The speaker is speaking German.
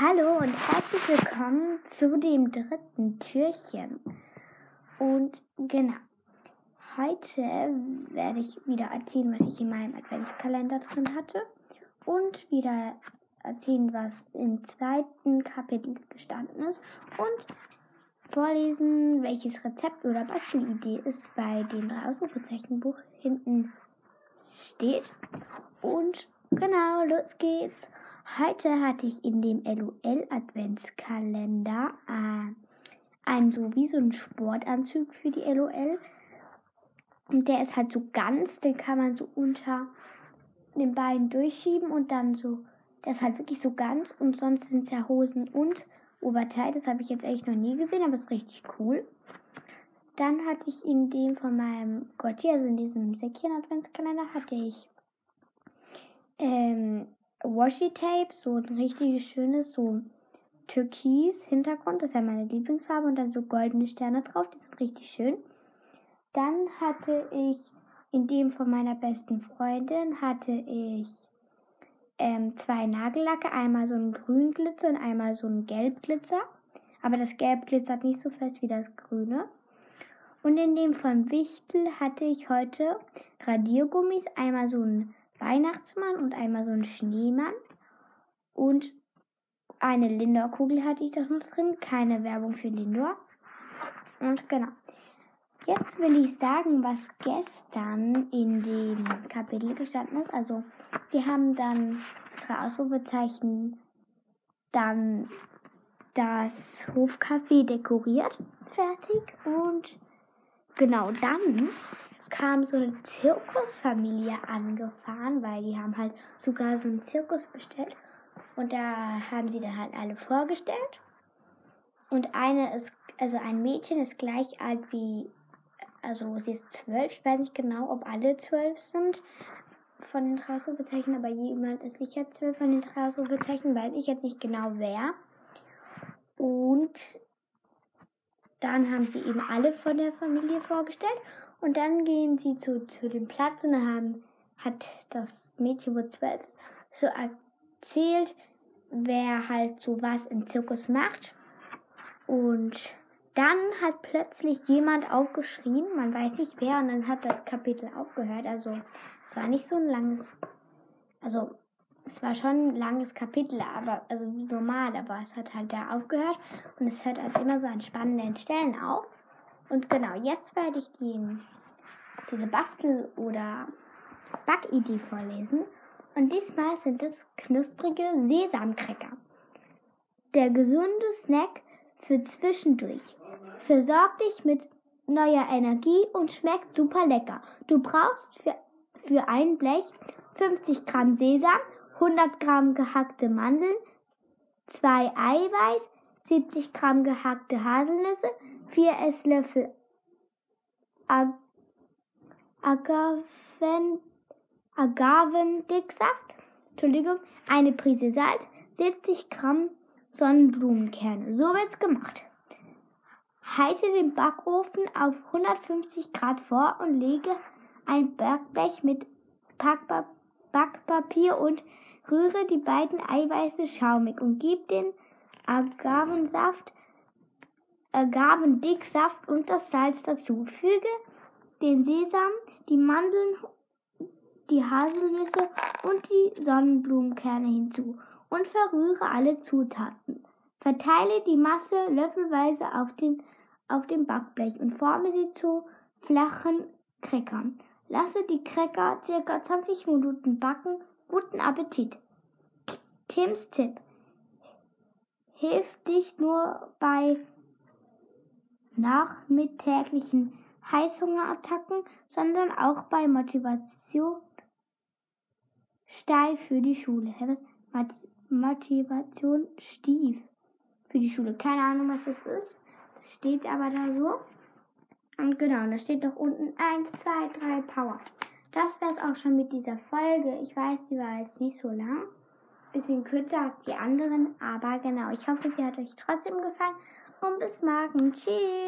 Hallo und herzlich willkommen zu dem dritten Türchen. Und genau, heute werde ich wieder erzählen, was ich in meinem Adventskalender drin hatte und wieder erzählen, was im zweiten Kapitel gestanden ist und vorlesen, welches Rezept oder Bastelidee es bei dem drei Ausrufezeichenbuch hinten steht. Und genau, los geht's. Heute hatte ich in dem LOL Adventskalender äh, einen so wie so einen Sportanzug für die LOL. Und der ist halt so ganz, den kann man so unter den Beinen durchschieben und dann so, der ist halt wirklich so ganz und sonst sind es ja Hosen und Oberteil. Das habe ich jetzt echt noch nie gesehen, aber ist richtig cool. Dann hatte ich in dem von meinem Gotti, also in diesem Säckchen Adventskalender, hatte ich ähm, Washi-Tape, so ein richtig schönes, so türkis Hintergrund, das ist ja meine Lieblingsfarbe und dann so goldene Sterne drauf, die sind richtig schön. Dann hatte ich in dem von meiner besten Freundin hatte ich ähm, zwei Nagellacke, einmal so ein grün Glitzer und einmal so ein gelb Glitzer. Aber das gelb glitzert nicht so fest wie das grüne. Und in dem von Wichtel hatte ich heute Radiergummis, einmal so ein Weihnachtsmann und einmal so ein Schneemann. Und eine Lindor-Kugel hatte ich da noch drin. Keine Werbung für Lindor. Und genau. Jetzt will ich sagen, was gestern in dem Kapitel gestanden ist. Also, sie haben dann drei Ausrufezeichen, dann das Hofcafé dekoriert, fertig. Und genau dann kam so eine Zirkusfamilie angefahren, weil die haben halt sogar so einen Zirkus bestellt. Und da haben sie dann halt alle vorgestellt. Und eine ist, also ein Mädchen ist gleich alt wie, also sie ist zwölf. Ich weiß nicht genau, ob alle zwölf sind von den drei Ausrufezeichen, aber jemand ist sicher zwölf von den drei Ausrufezeichen, weiß ich jetzt nicht genau wer. Und dann haben sie eben alle von der Familie vorgestellt. Und dann gehen sie zu, zu dem Platz und dann haben, hat das Mädchen, wo zwölf ist, so erzählt, wer halt so was im Zirkus macht. Und dann hat plötzlich jemand aufgeschrien, man weiß nicht wer, und dann hat das Kapitel aufgehört. Also es war nicht so ein langes, also es war schon ein langes Kapitel, aber also wie normal, aber es hat halt da aufgehört und es hört halt immer so an spannenden Stellen auf. Und genau, jetzt werde ich die, diese Bastel- oder Backidee vorlesen. Und diesmal sind es knusprige Sesamcracker. Der gesunde Snack für zwischendurch. Versorgt dich mit neuer Energie und schmeckt super lecker. Du brauchst für, für ein Blech 50 Gramm Sesam, 100 Gramm gehackte Mandeln, 2 Eiweiß, 70 Gramm gehackte Haselnüsse, 4 Esslöffel Ag Agaven, Agavendicksaft, Entschuldigung, eine Prise Salz, 70 Gramm Sonnenblumenkerne. So wird's gemacht. Halte den Backofen auf 150 Grad vor und lege ein Backblech mit Backpapier und rühre die beiden Eiweiße schaumig und gib den Agavensaft Agavendicksaft und das Salz dazu. Füge den Sesam, die Mandeln, die Haselnüsse und die Sonnenblumenkerne hinzu und verrühre alle Zutaten. Verteile die Masse löffelweise auf dem, auf dem Backblech und forme sie zu flachen Crackern. Lasse die Cracker circa 20 Minuten backen. Guten Appetit! Tims Tipp. Hilft dich nur bei nachmittäglichen Heißhungerattacken, sondern auch bei Motivation steif für die Schule. Motivation stief für die Schule. Keine Ahnung, was das ist. Das steht aber da so. Und genau, da steht doch unten 1, 2, 3 Power. Das wäre es auch schon mit dieser Folge. Ich weiß, die war jetzt nicht so lang. Bisschen kürzer als die anderen. Aber genau, ich hoffe, sie hat euch trotzdem gefallen. Und bis morgen. Tschüss.